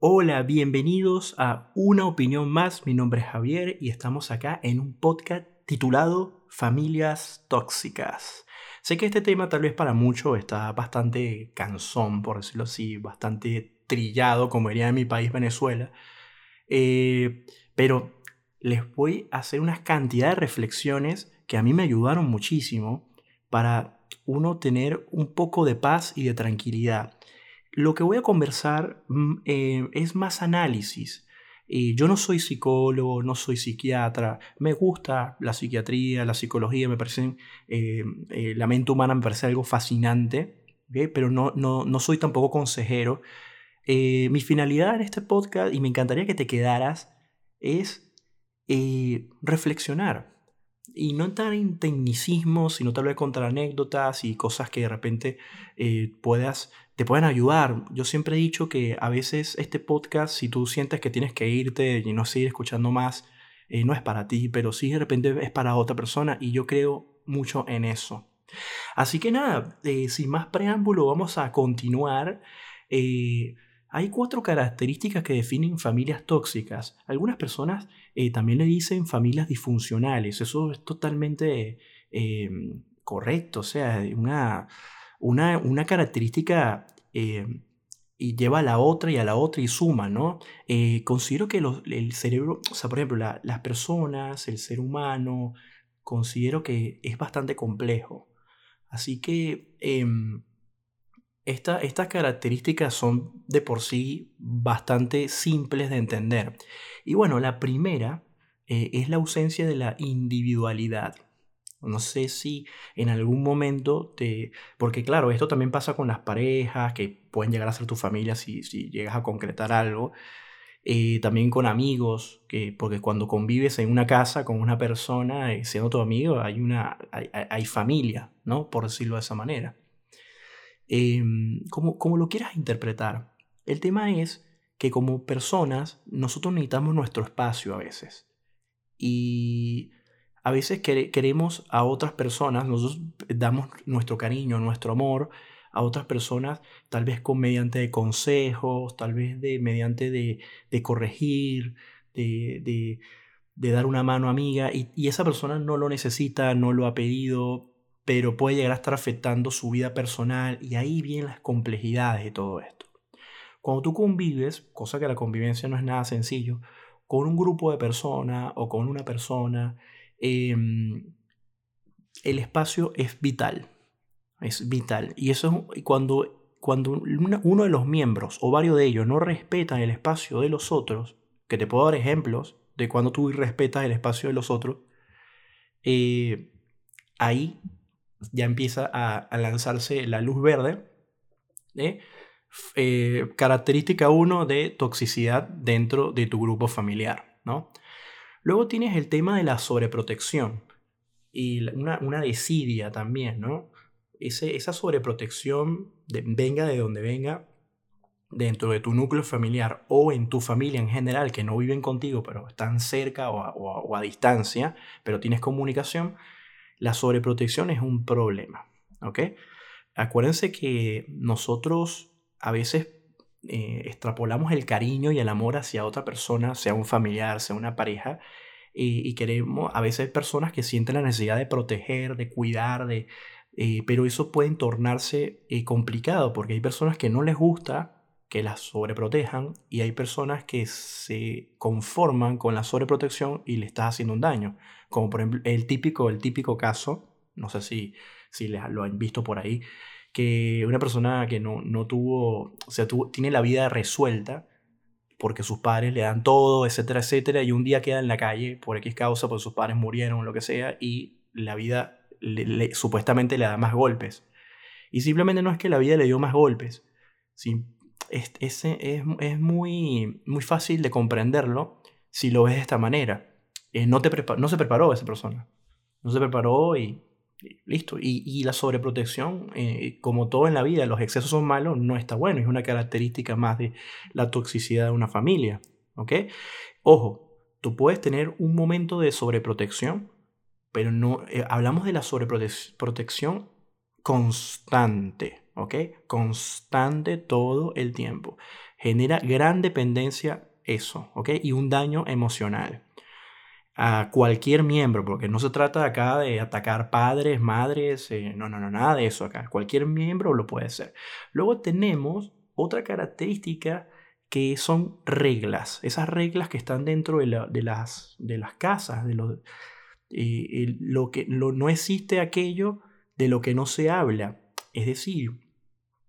Hola, bienvenidos a Una opinión más. Mi nombre es Javier y estamos acá en un podcast titulado Familias tóxicas. Sé que este tema tal vez para muchos está bastante cansón, por decirlo así, bastante trillado, como diría en mi país Venezuela. Eh, pero les voy a hacer una cantidad de reflexiones que a mí me ayudaron muchísimo para uno tener un poco de paz y de tranquilidad. Lo que voy a conversar mm, eh, es más análisis. Eh, yo no soy psicólogo, no soy psiquiatra, me gusta la psiquiatría, la psicología, me parecen, eh, la mente humana me parece algo fascinante, pero no, no, no, soy tampoco consejero. mi finalidad en este podcast, y me encantaría que te quedaras, es reflexionar y no entrar en tecnicismos, sino tal vez contra anécdotas y cosas que de repente eh, puedas, te puedan ayudar. Yo siempre he dicho que a veces este podcast, si tú sientes que tienes que irte y no seguir escuchando más, eh, no es para ti, pero sí de repente es para otra persona y yo creo mucho en eso. Así que nada, eh, sin más preámbulo, vamos a continuar. Hay cuatro características que definen familias tóxicas. Algunas personas eh, también le dicen familias disfuncionales. Eso es totalmente correcto. O sea, una, una, característica em, y lleva a la otra y a la otra y suma, ¿no? Eh, considero que el cerebro, o sea, por ejemplo, las personas, el ser humano, considero que es bastante complejo. Así que em, estas características son de por sí bastante simples de entender. Y bueno, la primera eh, es la ausencia de la individualidad. No sé si en algún momento te... Porque claro, esto también pasa con las parejas, que pueden llegar a ser tu familia si, si llegas a concretar algo. Eh, también con amigos, que, porque cuando convives en una casa con una persona, eh, siendo tu amigo, hay, una, hay, familia, ¿no? Por decirlo de esa manera. Em, como, como lo quieras interpretar. El tema es que como personas nosotros necesitamos nuestro espacio a veces. Y a veces queremos a otras personas, nosotros damos nuestro cariño, nuestro amor a otras personas, tal vez con mediante de consejos, tal vez de mediante de, corregir, de, dar una mano amiga, y, y, esa persona no lo necesita, no lo ha pedido, pero puede llegar a estar afectando su vida personal y ahí vienen las complejidades de todo esto. Cuando tú convives, cosa que la convivencia no es nada sencillo, con un grupo de personas o con una persona, em, el espacio es vital. Es vital. Y eso es cuando, cuando uno de los miembros o varios de ellos no respetan el espacio de los otros, que te puedo dar ejemplos de cuando tú respetas el espacio de los otros, eh, ahí ya empieza a, lanzarse la luz verde. Eh, característica 1 de toxicidad dentro de tu grupo familiar. ¿no? Luego tienes el tema de la sobreprotección y una, una desidia también. ¿no? Esa sobreprotección, venga de donde venga, dentro de tu núcleo familiar o en tu familia en general, que no viven contigo, pero están cerca o o a distancia, pero tienes comunicación, la sobreprotección es un problema. ¿ok? Acuérdense que nosotros a veces eh, extrapolamos el cariño y el amor hacia otra persona, sea un familiar, sea una pareja, y, queremos, a veces personas que sienten la necesidad de proteger, de cuidar, de, eh, pero eso puede tornarse eh, complicado porque hay personas que no les gusta que las sobreprotejan y hay personas que se conforman con la sobreprotección y le estás haciendo un daño. Como por ejemplo el típico, el típico caso, no sé si, si lo han visto por ahí, que una persona que no, no tuvo, o sea, tiene la vida resuelta porque sus padres le dan todo, etcétera, etcétera, y un día queda en la calle por X causa, porque sus padres murieron, lo que sea, y la vida supuestamente le da más golpes. Y simplemente no es que la vida le dio más golpes, es, es, es, muy, muy fácil de comprenderlo si lo ves de esta manera. Eh, no, te no se preparó esa persona. No se preparó y, listo. Y, la sobreprotección, eh, como todo en la vida, los excesos son malos, no está bueno. Es una característica más de la toxicidad de una familia. ¿Ok? Ojo, tú puedes tener un momento de sobreprotección, pero no, eh, hablamos de la sobreprotección constante. ¿ok? Constante todo el tiempo. Genera gran dependencia eso, ¿ok? Y un daño emocional a cualquier miembro, porque no se trata acá de atacar padres, madres, eh, no, no, no, nada de eso acá. Cualquier miembro lo puede ser. Luego tenemos otra característica que son reglas, esas reglas que están dentro de, las, de las casas, de lo, eh, lo que no existe aquello de lo que no se habla, es decir,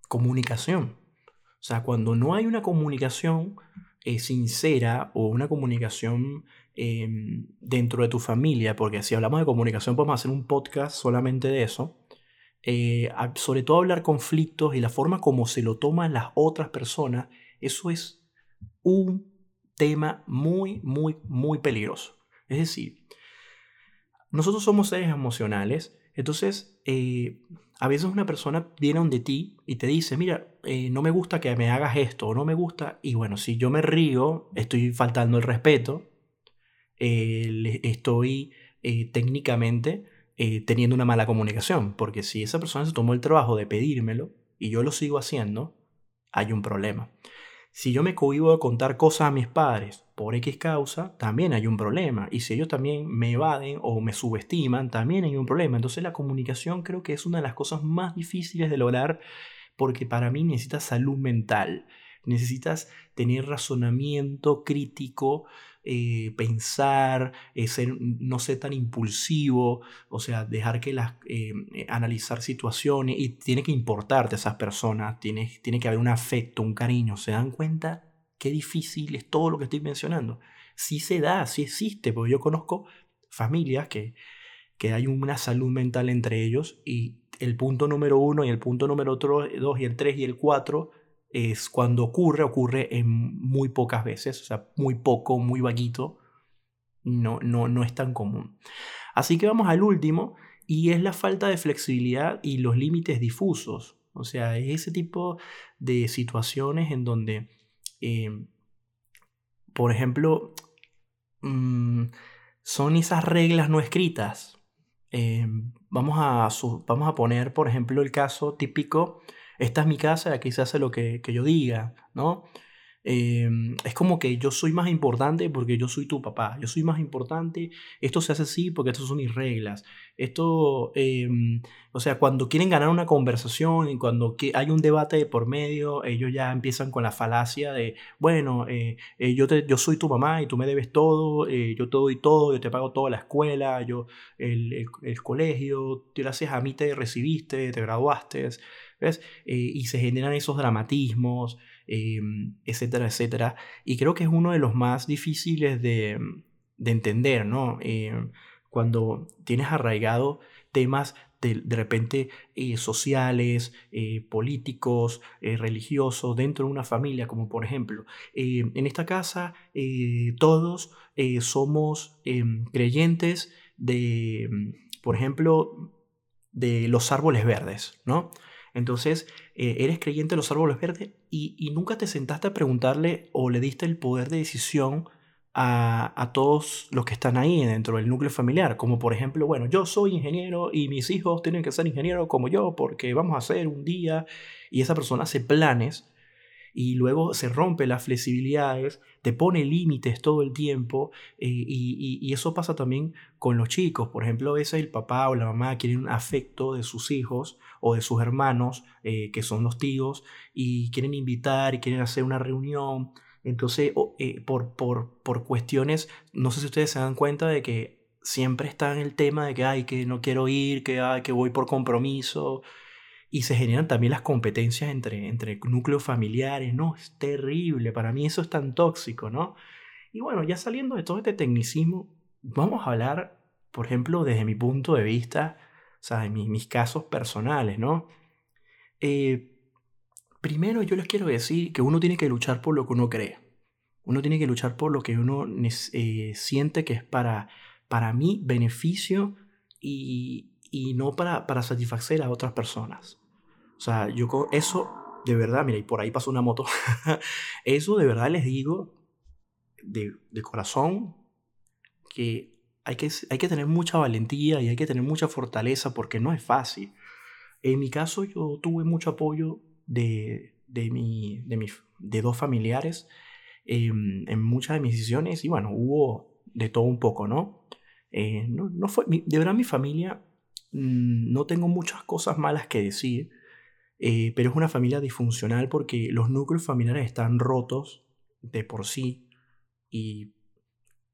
comunicación. O sea, cuando no hay una comunicación eh, sincera o una comunicación Em, dentro de tu familia, porque si hablamos de comunicación podemos hacer un podcast solamente de eso, eh, sobre todo hablar conflictos y la forma como se lo toman las otras personas, eso es un tema muy, muy, muy peligroso. Es decir, nosotros somos seres emocionales, entonces eh, a veces una persona viene donde ti y te dice, mira, eh, no me gusta que me hagas esto, o no me gusta, y bueno, si yo me río, estoy faltando el respeto, eh, estoy eh, técnicamente eh, teniendo una mala comunicación. Porque si esa persona se tomó el trabajo de pedírmelo y yo lo sigo haciendo, hay un problema. Si yo me cohibo de contar cosas a mis padres por X causa, también hay un problema. Y si ellos también me evaden o me subestiman, también hay un problema. Entonces la comunicación creo que es una de las cosas más difíciles de lograr porque para mí necesitas salud mental. Necesitas tener razonamiento crítico, eh, pensar, eh, no ser tan impulsivo, o sea, dejar que las, eh, analizar situaciones y tiene que importarte a esas personas, tiene, tiene que haber un afecto, un cariño. ¿Se dan cuenta qué difícil es todo lo que estoy mencionando? Sí se da, sí existe, porque yo conozco familias que, que hay una salud mental entre ellos y el punto número uno y el punto número dos y el tres y el cuatro es cuando ocurre, ocurre en muy pocas veces, o sea, muy poco, muy vaguito, no, no, no es tan común. Así que vamos al último, y es la falta de flexibilidad y los límites difusos. O sea, es ese tipo de situaciones en donde, em, por ejemplo, mm, son esas reglas no escritas. Em, vamos, a, vamos a poner, por ejemplo, el caso típico esta es mi casa, aquí se hace lo que, yo diga, ¿no? Em, es como que yo soy más importante porque yo soy tu papá, yo soy más importante, esto se hace así porque estas son mis reglas. Esto, em, o sea, cuando quieren ganar una conversación y cuando hay un debate por medio, ellos ya empiezan con la falacia de, bueno, eh, eh, yo, te, yo soy tu mamá y tú me debes todo, eh, yo te doy todo, yo te pago toda la escuela, yo el, el colegio, gracias a mí te recibiste, te graduaste. ¿Ves? Eh, y se generan esos dramatismos, em, etcétera, etcétera. Y creo que es uno de los más difíciles de, entender, ¿no? Em, cuando tienes arraigado temas de, de repente eh, sociales, eh, políticos, religiosos dentro de una familia, como por ejemplo, em, en esta casa todos somos creyentes de, por ejemplo, de los árboles verdes, ¿no? Entonces, eh, eres creyente de los árboles verdes y, nunca te sentaste a preguntarle o le diste el poder de decisión a, todos los que están ahí dentro del núcleo familiar. Como por ejemplo, bueno, yo soy ingeniero y mis hijos tienen que ser ingenieros como yo porque vamos a hacer un día y esa persona hace planes y luego se rompe las flexibilidades, te pone límites todo el tiempo eh, y, eso pasa también con los chicos. Por ejemplo, a veces el papá o la mamá quieren un afecto de sus hijos o de sus hermanos, eh, que son los tíos, y quieren invitar y quieren hacer una reunión. Entonces, eh, por, por, por cuestiones, no sé si ustedes se dan cuenta de que siempre está en el tema de que, ay, que no quiero ir, que, ay, que voy por compromiso, y se generan también las competencias entre, entre núcleos familiares, ¿no? Es terrible, para mí eso es tan tóxico, ¿no? Y bueno, ya saliendo de todo este tecnicismo, vamos a hablar, por ejemplo, desde mi punto de vista, o sea, en mis, casos personales, ¿no? Eh, primero yo les quiero decir que uno tiene que luchar por lo que uno cree. Uno tiene que luchar por lo que uno eh, siente que es para, para mí beneficio y, y no para, para satisfacer a otras personas. O sea, yo eso de verdad, mira, y por ahí pasó una moto, eso de verdad les digo de, de corazón que hay, que hay que tener mucha valentía y hay que tener mucha fortaleza porque no es fácil. En mi caso yo tuve mucho apoyo de, de, mi, de, mi, de dos familiares en muchas de mis decisiones y bueno, hubo de todo un poco, ¿no? Eh, no, no, fue, de verdad mi familia mm, no tengo muchas cosas malas que decir, eh, pero es una familia disfuncional porque los núcleos familiares están rotos de por sí y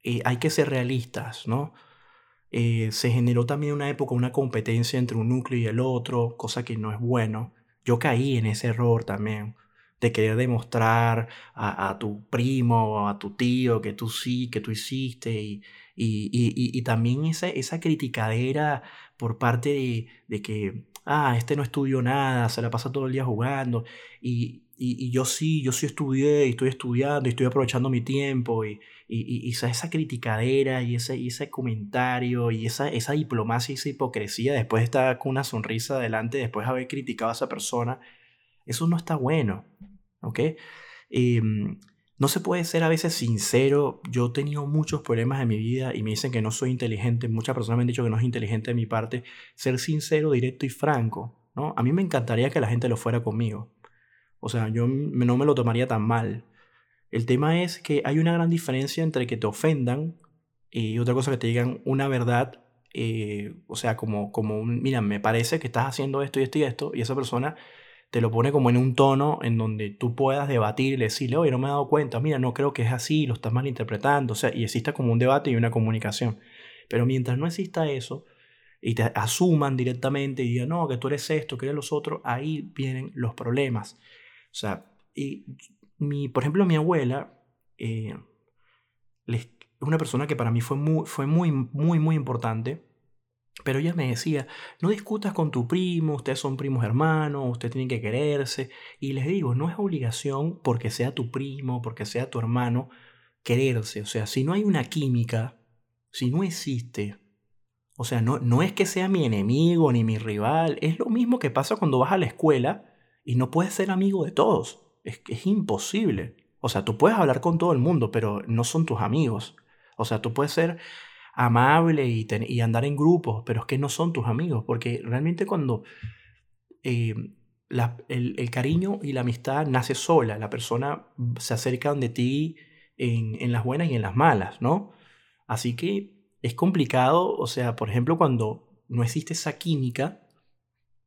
eh, hay que ser realistas, ¿no? se generó también una época una competencia entre un núcleo y el otro, cosa que no es bueno. Yo caí en ese error también de querer demostrar a, tu primo o a tu tío que tú sí, que tú hiciste y, y, también esa, esa criticadera por parte de, que, ah, este no estudió nada, se la pasa todo el día jugando y, yo sí, yo sí estudié y estoy estudiando y estoy aprovechando mi tiempo y, y, esa, esa criticadera y ese, y ese comentario y esa, esa diplomacia y esa hipocresía después de estar con una sonrisa adelante, después de haber criticado a esa persona, eso no está bueno. ¿ok? Em, no se puede ser a veces sincero. Yo he tenido muchos problemas en mi vida y me dicen que no soy inteligente. Muchas personas me han dicho que no es inteligente de mi parte. Ser sincero, directo y franco. ¿no? A mí me encantaría que la gente lo fuera conmigo. O sea, yo no me lo tomaría tan mal. El tema es que hay una gran diferencia entre que te ofendan y otra cosa que te digan una verdad. Eh, o sea, como, como un, mira, me parece que estás haciendo esto y esto y esto. Y esa persona te lo pone como en un tono en donde tú puedas debatir y decirle, oye, no me he dado cuenta, mira, no creo que es así, lo estás malinterpretando, o sea, y exista como un debate y una comunicación. Pero mientras no exista eso, y te asuman directamente y digan, no, que tú eres esto, que eres los otros, ahí vienen los problemas. O sea, y mi, por ejemplo, mi abuela eh, es una persona que para mí fue muy, fue muy, muy, muy importante pero ella me decía, no discutas con tu primo, ustedes son primos hermanos, ustedes tienen que quererse. Y les digo, no es obligación porque sea tu primo, porque sea tu hermano, quererse. O sea, si no hay una química, si no existe, o sea, no, no es que sea mi enemigo ni mi rival, es lo mismo que pasa cuando vas a la escuela y no puedes ser amigo de todos. Es, es imposible. O sea, tú puedes hablar con todo el mundo, pero no son tus amigos. O sea, tú puedes ser amable y, y, andar en grupos, pero es que no son tus amigos, porque realmente cuando eh, el, cariño y la amistad nace sola, la persona se acerca de ti en, en, las buenas y en las malas, ¿no? Así que es complicado, o sea, por ejemplo, cuando no existe esa química,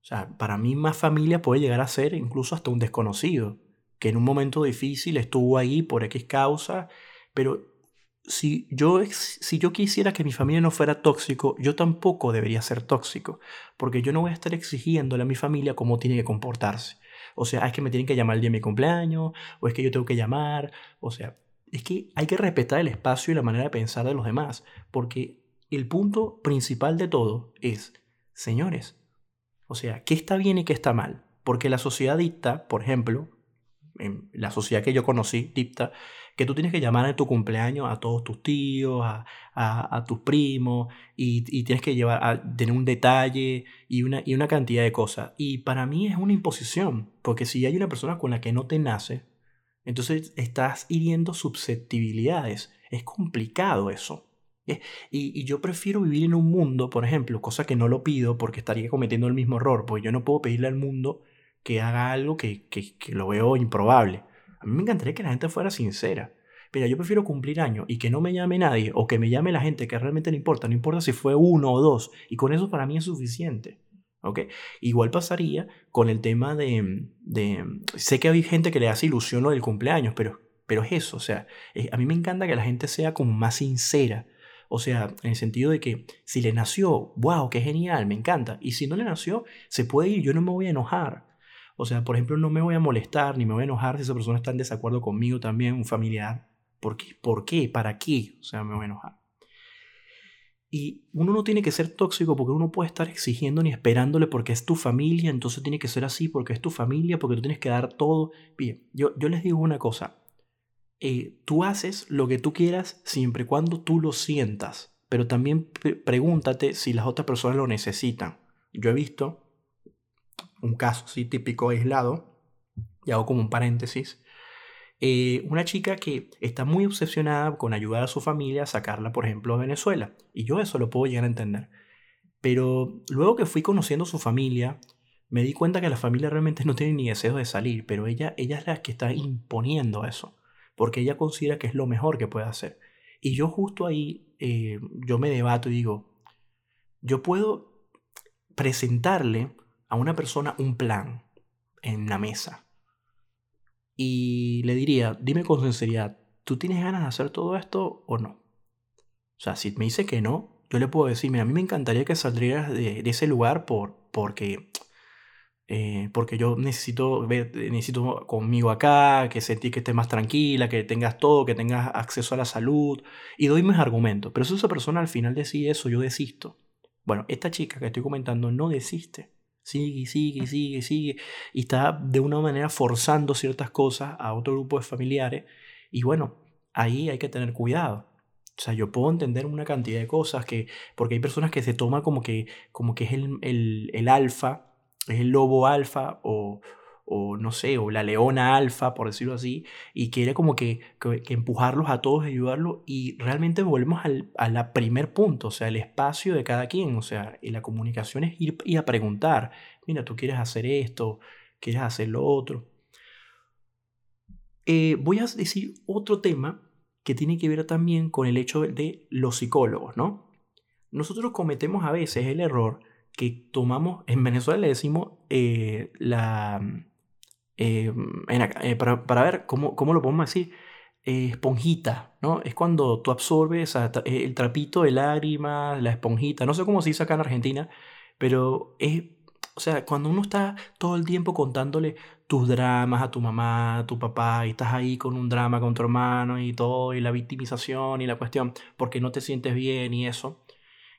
o sea, para mí más familia puede llegar a ser incluso hasta un desconocido, que en un momento difícil estuvo ahí por X causa, pero si yo, si yo quisiera que mi familia no fuera tóxico, yo tampoco debería ser tóxico, porque yo no voy a estar exigiéndole a mi familia cómo tiene que comportarse. O sea, es que me tienen que llamar el día de mi cumpleaños, o es que yo tengo que llamar, o sea, es que hay que respetar el espacio y la manera de pensar de los demás, porque el punto principal de todo es, señores, o sea, ¿qué está bien y qué está mal? Porque la sociedad dicta, por ejemplo, en la sociedad que yo conocí, dicta que tú tienes que llamar en tu cumpleaños a todos tus tíos, a, a, tus primos, y, y, tienes que llevar a tener un detalle y una, y una cantidad de cosas. Y para mí es una imposición, porque si hay una persona con la que no te nace, entonces estás hiriendo susceptibilidades. Es complicado eso. Y, y, yo prefiero vivir en un mundo, por ejemplo, cosa que no lo pido porque estaría cometiendo el mismo error, porque yo no puedo pedirle al mundo que haga algo que, que, que lo veo improbable. A mí me encantaría que la gente fuera sincera. Pero yo prefiero cumplir años y que no me llame nadie o que me llame la gente que realmente le importa. No importa si fue uno o dos. Y con eso para mí es suficiente. ¿ok? Igual pasaría con el tema de, de, Sé que hay gente que le hace ilusión lo del cumpleaños, pero, pero es eso. O sea, a mí me encanta que la gente sea como más sincera. O sea, en el sentido de que si le nació, wow, qué genial, me encanta. Y si no le nació, se puede ir, yo no me voy a enojar. O sea, por ejemplo, no me voy a molestar ni me voy a enojar si esa persona está en desacuerdo conmigo también, un familiar. ¿Por qué? ¿Por qué? ¿Para qué? O sea, me voy a enojar. Y uno no tiene que ser tóxico porque uno puede estar exigiendo ni esperándole porque es tu familia, entonces tiene que ser así porque es tu familia, porque tú tienes que dar todo. Bien, yo, yo les digo una cosa. Eh, tú haces lo que tú quieras siempre y cuando tú lo sientas, pero también pregúntate si las otras personas lo necesitan. Yo he visto un caso así típico aislado, y hago como un paréntesis, eh, una chica que está muy obsesionada con ayudar a su familia a sacarla, por ejemplo, a Venezuela. Y yo eso lo puedo llegar a entender. Pero luego que fui conociendo su familia, me di cuenta que la familia realmente no tiene ni deseo de salir, pero ella, ella es la que está imponiendo eso, porque ella considera que es lo mejor que puede hacer. Y yo justo ahí, eh, yo me debato y digo, yo puedo presentarle a una persona un plan en la mesa. Y le diría, dime con sinceridad, ¿tú tienes ganas de hacer todo esto o no? O sea, si me dice que no, yo le puedo decir, mira, a mí me encantaría que saldrías de, ese lugar por, porque eh, porque yo necesito ver, necesito conmigo acá, que sentí que estés más tranquila, que tengas todo, que tengas acceso a la salud, y doy mis argumentos. Pero si esa persona al final decide eso, yo desisto. Bueno, esta chica que estoy comentando no desiste. Sigue, sigue, sigue, sigue. Y está de una manera forzando ciertas cosas a otro grupo de familiares. Y bueno, ahí hay que tener cuidado. O sea, yo puedo entender una cantidad de cosas que, porque hay personas que se toman como que, como que es el, el, el alfa es el lobo alfa o, o no sé, o la leona alfa, por decirlo así, y quiere como que, empujarlos a todos, ayudarlos, y realmente volvemos al a primer punto, o sea, el espacio de cada quien, o sea, y la comunicación es ir, y a preguntar, mira, tú quieres hacer esto, quieres hacer lo otro. Eh, voy a decir otro tema que tiene que ver también con el hecho de los psicólogos, ¿no? Nosotros cometemos a veces el error que tomamos, en Venezuela le decimos eh, la... Eh, eh, para, ver cómo, cómo lo podemos decir, esponjita, ¿no? Es cuando tú absorbes el trapito de lágrimas, la esponjita, no sé cómo se dice acá en Argentina, pero es, o sea, cuando uno está todo el tiempo contándole tus dramas a tu mamá, a tu papá, y estás ahí con un drama con tu hermano y todo, y la victimización y la cuestión, porque no te sientes bien y eso,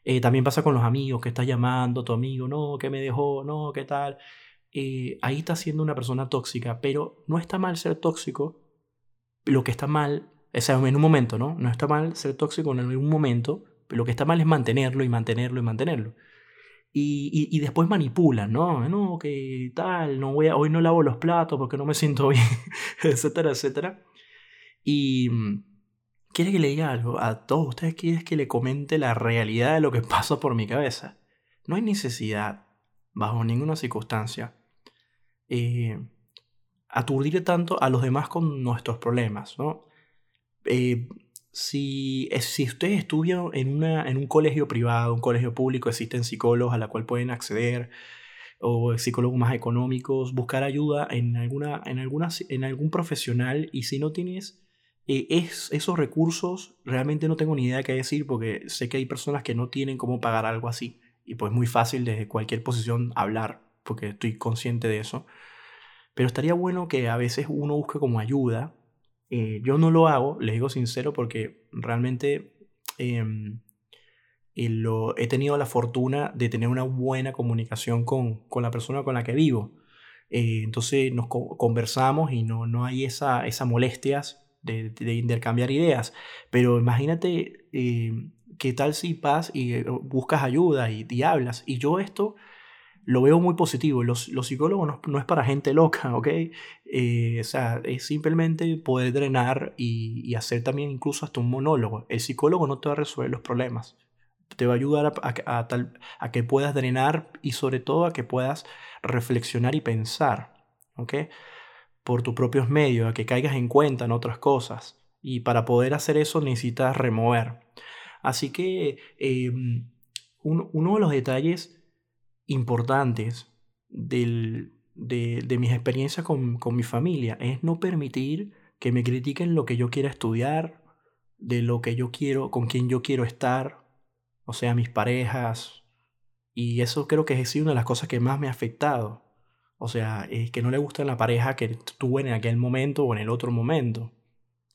eh, también pasa con los amigos, que estás llamando tu amigo, no, que me dejó, no, qué tal. Eh, ahí está siendo una persona tóxica, pero no está mal ser tóxico. Lo que está mal, o sea, en un momento, ¿no? No está mal ser tóxico en algún momento, pero lo que está mal es mantenerlo y mantenerlo y mantenerlo. Y, después manipulan, ¿no? No, que tal, no voy a, hoy no lavo los platos porque no me siento bien, etcétera, etcétera. Y mm, quiere que le diga algo. A todos ustedes quieren que le comente la realidad de lo que pasa por mi cabeza. No hay necesidad, bajo ninguna circunstancia, eh, aturdir tanto a los demás con nuestros problemas, ¿no? Eh, si, si ustedes estudian en, una, en un colegio privado, un colegio público, existen psicólogos a la cual pueden acceder, o psicólogos más económicos, buscar ayuda en, alguna, en, alguna, en algún profesional y si no tienes eh, es, esos recursos realmente no tengo ni idea qué decir porque sé que hay personas que no tienen cómo pagar algo así y pues es muy fácil desde cualquier posición hablar porque estoy consciente de eso. Pero estaría bueno que a veces uno busque como ayuda. Eh, yo no lo hago, les digo sincero, porque realmente em, lo, he tenido la fortuna de tener una buena comunicación con, con la persona con la que vivo. Eh, entonces nos conversamos y no, no hay esa, esas molestias de, intercambiar ideas. Pero imagínate eh, qué tal si vas y eh, buscas ayuda y, y, hablas. Y yo esto lo veo muy positivo. Los, los psicólogos no, es para gente loca, ¿ok? Eh, o sea, es simplemente poder drenar y, y, hacer también incluso hasta un monólogo. El psicólogo no te va a resolver los problemas. Te va a ayudar a, a, tal, a que puedas drenar y sobre todo a que puedas reflexionar y pensar, ¿ok? por tus propios medios, a que caigas en cuenta en otras cosas. Y para poder hacer eso necesitas remover. Así que em, uno de los detalles importantes de, mis experiencias con, con mi familia es no permitir que me critiquen lo que yo quiera estudiar, de lo que yo quiero, con quien yo quiero estar, o sea, mis parejas. Y eso creo que es una de las cosas que más me ha afectado. O sea, es que no le gusta la pareja que tuvo en aquel momento o en el otro momento.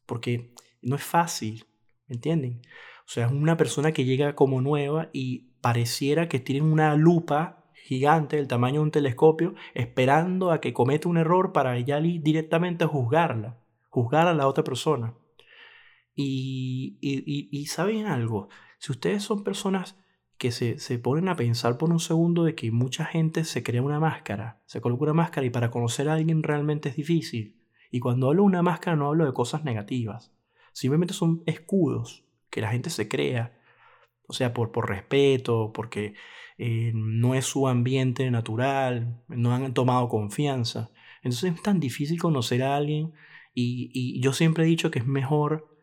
Porque no es fácil, ¿me entienden? O sea, es una persona que llega como nueva y pareciera que tiene una lupa gigante del tamaño de un telescopio esperando a que cometa un error para ya directamente juzgarla, juzgar a la otra persona. Y, y, ¿saben algo? Si ustedes son personas que se, se, ponen a pensar por un segundo de que mucha gente se crea una máscara, se coloca una máscara y para conocer a alguien realmente es difícil. Y cuando hablo de una máscara no hablo de cosas negativas, simplemente son escudos que la gente se crea o sea, por, por respeto, porque eh, no es su ambiente natural, no han tomado confianza. Entonces es tan difícil conocer a alguien y, y yo siempre he dicho que es mejor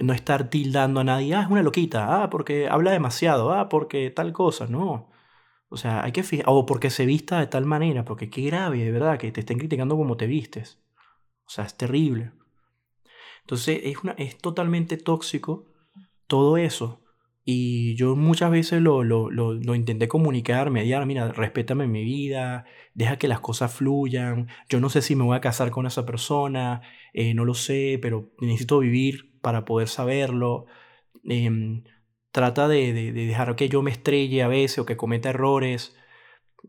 no estar tildando a nadie, ah, es una loquita, ah, porque habla demasiado, ah, porque tal cosa, no. O sea, hay que fijar, o porque se vista de tal manera, porque qué grave, de verdad, que te estén criticando como te vistes. O sea, es terrible. Entonces, es, una, es totalmente tóxico todo eso. Y yo muchas veces lo, lo, lo, lo, intenté comunicar, mediar, mira, respétame mi vida, deja que las cosas fluyan, yo no sé si me voy a casar con esa persona, eh, no lo sé, pero necesito vivir para poder saberlo. Em, trata de, de, dejar que yo me estrelle a veces o que cometa errores.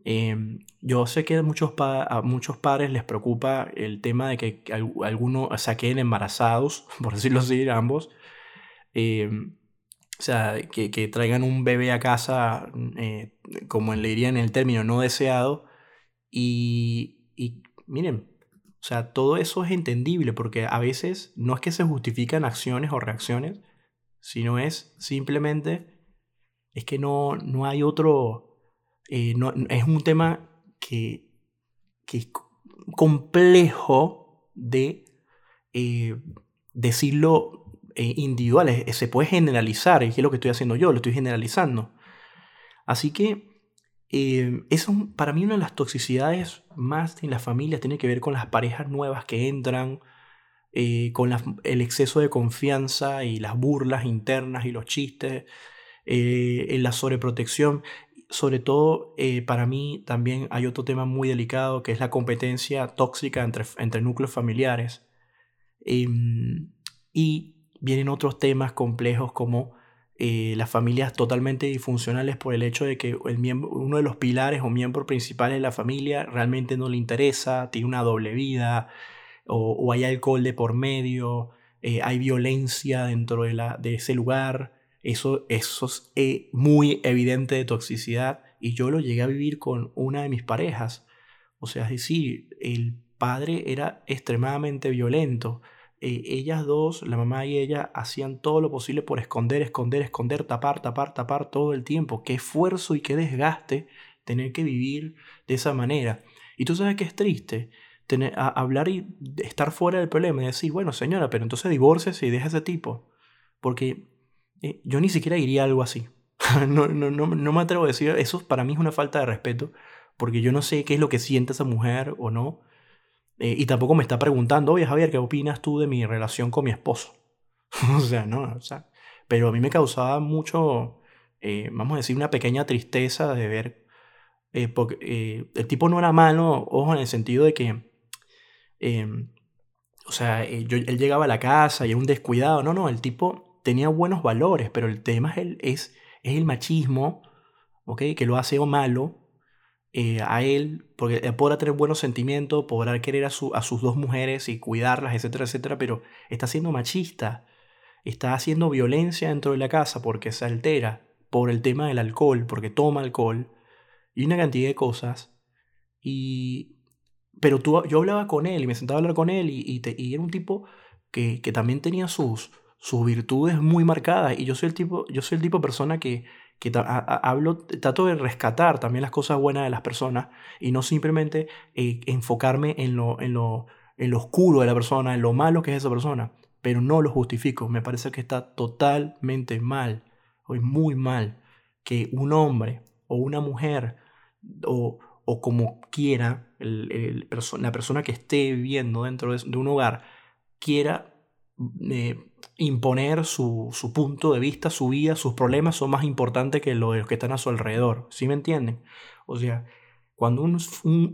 Em, yo sé que a muchos, a muchos padres les preocupa el tema de que algunos se queden embarazados, por decirlo así, ambos. Eh, o sea, que, traigan un bebé a casa, eh, como le dirían en el término, no deseado. Y, miren, o sea, todo eso es entendible porque a veces no es que se justifican acciones o reacciones, sino es simplemente, es que no, no hay otro, eh, no, es un tema que, que es complejo de eh, decirlo individuales, eh, se puede generalizar, y es lo que estoy haciendo yo, lo estoy generalizando. Así que eh, eso para mí una de las toxicidades más en las familias tiene que ver con las parejas nuevas que entran, con el exceso de confianza y las burlas internas y los chistes, en la sobreprotección. Sobre todo, para mí también hay otro tema muy delicado que es la competencia tóxica entre, entre núcleos familiares. Em, y vienen otros temas complejos como eh, las familias totalmente disfuncionales por el hecho de que el miembro, uno de los pilares o miembros principales de la familia realmente no le interesa, tiene una doble vida, o, hay alcohol de por medio, eh, hay violencia dentro de, la, de ese lugar. Eso, eso es eh, muy evidente de toxicidad y yo lo llegué a vivir con una de mis parejas. O sea, es decir, el padre era extremadamente violento eh, ellas dos, la mamá y ella, hacían todo lo posible por esconder, esconder, esconder, tapar, tapar, tapar todo el tiempo. Qué esfuerzo y qué desgaste tener que vivir de esa manera. Y tú sabes que es triste tener, hablar y estar fuera del problema y decir, bueno, señora, pero entonces divorces y deja ese tipo. Porque eh, yo ni siquiera diría algo así. no, no, no, no me atrevo a decir, eso para mí es una falta de respeto, porque yo no sé qué es lo que siente esa mujer o no. Eh, y tampoco me está preguntando, oye Javier, ¿qué opinas tú de mi relación con mi esposo? o sea, no, o sea, pero a mí me causaba mucho, eh, vamos a decir, una pequeña tristeza de ver, eh, porque el tipo no era malo, ojo, en el sentido de que, em, o sea, yo, él llegaba a la casa y era un descuidado, no, no, el tipo tenía buenos valores, pero el tema es el, es, el machismo, ¿ok? Que lo hace o malo eh, a él, porque podrá tener buenos sentimientos, podrá querer a, a sus dos mujeres y cuidarlas, etcétera, etcétera, pero está siendo machista, está haciendo violencia dentro de la casa porque se altera por el tema del alcohol, porque toma alcohol y una cantidad de cosas. Y, pero tú, yo hablaba con él y me sentaba a hablar con él y, y, era un tipo que, que también tenía sus, sus virtudes muy marcadas y yo soy el tipo, yo soy el tipo de persona que que hablo, trato de rescatar también las cosas buenas de las personas y no simplemente eh, enfocarme en lo, en, lo, en lo oscuro de la persona, en lo malo que es esa persona, pero no lo justifico. Me parece que está totalmente mal, o muy mal, que un hombre o una mujer o, o como quiera la persona que esté viviendo dentro de, un hogar quiera eh, imponer su, su, punto de vista, su vida, sus problemas son más importantes que los de los que están a su alrededor. ¿Sí me entienden? O sea, cuando un,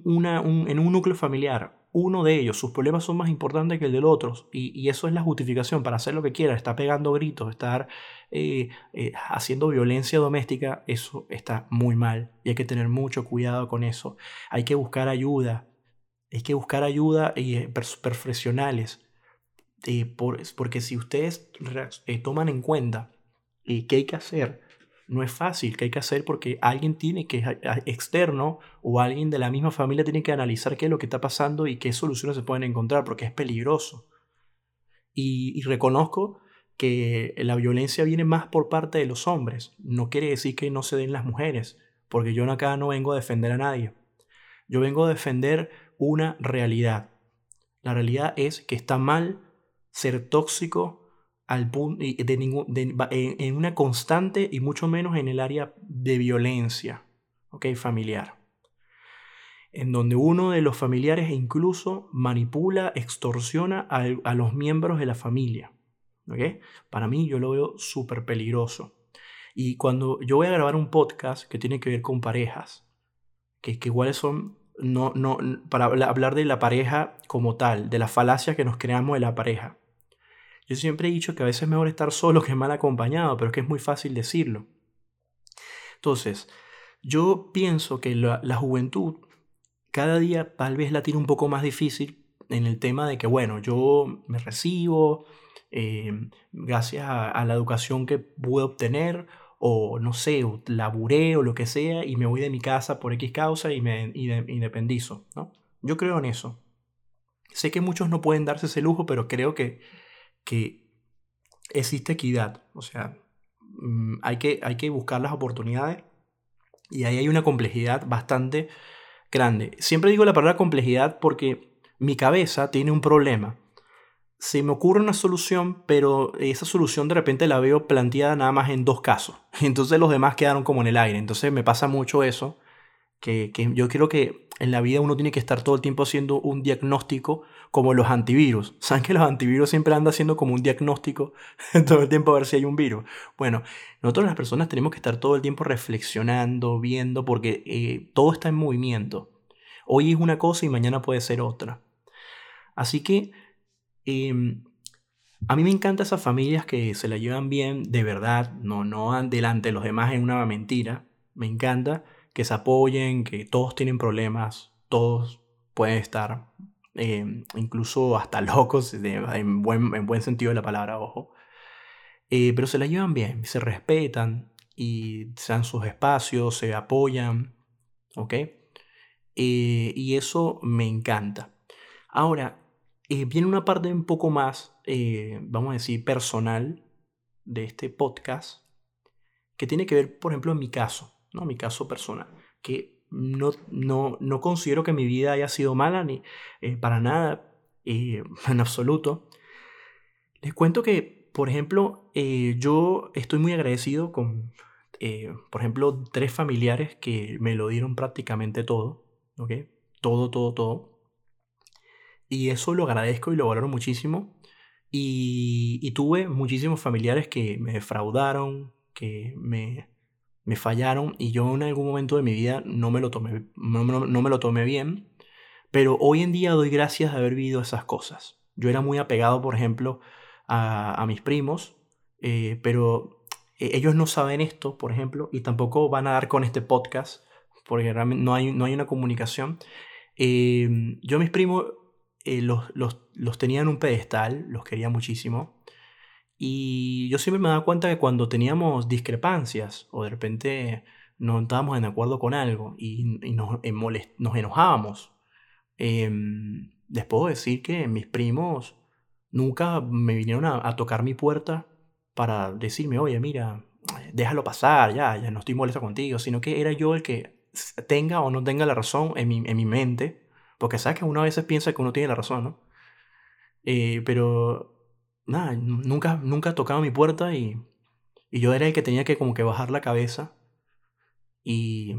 una, en un núcleo familiar uno de ellos, sus problemas son más importantes que el del otro, y, y eso es la justificación para hacer lo que quiera, está pegando gritos, estar eh, eh, haciendo violencia doméstica, eso está muy mal y hay que tener mucho cuidado con eso. Hay que buscar ayuda, hay que buscar ayuda y profesionales eh, porque si ustedes eh, toman en cuenta eh, qué hay que hacer, no es fácil, qué hay que hacer porque alguien tiene que, externo o alguien de la misma familia tiene que analizar qué es lo que está pasando y qué soluciones se pueden encontrar porque es peligroso. Y, reconozco que la violencia viene más por parte de los hombres. No quiere decir que no se den las mujeres, porque yo acá no vengo a defender a nadie. Yo vengo a defender una realidad. La realidad es que está mal ser tóxico al punto de ningún, en, una constante y mucho menos en el área de violencia, ¿ok? Familiar. En donde uno de los familiares incluso manipula, extorsiona a, los miembros de la familia. Para mí yo lo veo súper peligroso. Y cuando yo voy a grabar un podcast que tiene que ver con parejas, que, que iguales son, no, no, para hablar de la pareja como tal, de la falacia que nos creamos de la pareja. Yo siempre he dicho que a veces es mejor estar solo que mal acompañado, pero es que es muy fácil decirlo. Entonces, yo pienso que la, la juventud cada día tal vez la tiene un poco más difícil en el tema de que, bueno, yo me recibo, Em, gracias a, la educación que pude obtener, o no sé, laburé o lo que sea, y me voy de mi casa por X causa y me independizo. ¿no? Yo creo en eso. Sé que muchos no pueden darse ese lujo, pero creo que, que existe equidad. O sea, mm, hay que, hay que buscar las oportunidades y ahí hay una complejidad bastante grande. Siempre digo la palabra complejidad porque mi cabeza tiene un problema se me ocurre una solución, pero esa solución de repente la veo planteada nada más en dos casos. Entonces los demás quedaron como en el aire. Entonces me pasa mucho eso, que, yo creo que en la vida uno tiene que estar todo el tiempo haciendo un diagnóstico como los antivirus. ¿Saben que los antivirus siempre andan haciendo como un diagnóstico todo el tiempo a ver si hay un virus? Bueno, nosotros las personas tenemos que estar todo el tiempo reflexionando, viendo, porque eh, todo está en movimiento. Hoy es una cosa y mañana puede ser otra. Así que Em, a mí me encantan esas familias que se la llevan bien de verdad, no, no delante de los demás en una mentira. Me encanta que se apoyen, que todos tienen problemas, todos pueden estar em, incluso hasta locos, en, buen, en, buen, sentido de la palabra, ojo. Eh, pero se la llevan bien, se respetan y se dan sus espacios, se apoyan, ¿ok? Eh, y eso me encanta. Ahora, eh, viene una parte un poco más, vamos a decir, personal de este podcast, que tiene que ver, por ejemplo, en mi caso, ¿no? Mi caso personal, que no, no, no considero que mi vida haya sido mala, ni eh, para nada, en absoluto. Les cuento que, por ejemplo, yo estoy muy agradecido con, por ejemplo, tres familiares que me lo dieron prácticamente todo, ¿ok? Todo, todo, todo. Y eso lo agradezco y lo valoro muchísimo. Y, tuve muchísimos familiares que me defraudaron, que me, me, fallaron y yo en algún momento de mi vida no me lo tomé, no, me lo tomé bien. Pero hoy en día doy gracias de haber vivido esas cosas. Yo era muy apegado, por ejemplo, a, a mis primos, eh, pero eh, ellos no saben esto, por ejemplo, y tampoco van a dar con este podcast, porque realmente no hay, no hay una comunicación. Eh, yo a mis primos los, los, los, tenía en un pedestal, los quería muchísimo. Y yo siempre me daba cuenta que cuando teníamos discrepancias o de repente no estábamos en acuerdo con algo y, y nos, nos, enojábamos, eh, les puedo decir que mis primos nunca me vinieron a, tocar mi puerta para decirme, oye, mira, déjalo pasar, ya, ya no estoy molesto contigo, sino que era yo el que tenga o no tenga la razón en mi, en mi mente porque sabes que uno a veces piensa que uno tiene la razón, ¿no? Eh, pero nada, nunca, nunca tocado mi puerta y, y yo era el que tenía que como que bajar la cabeza y,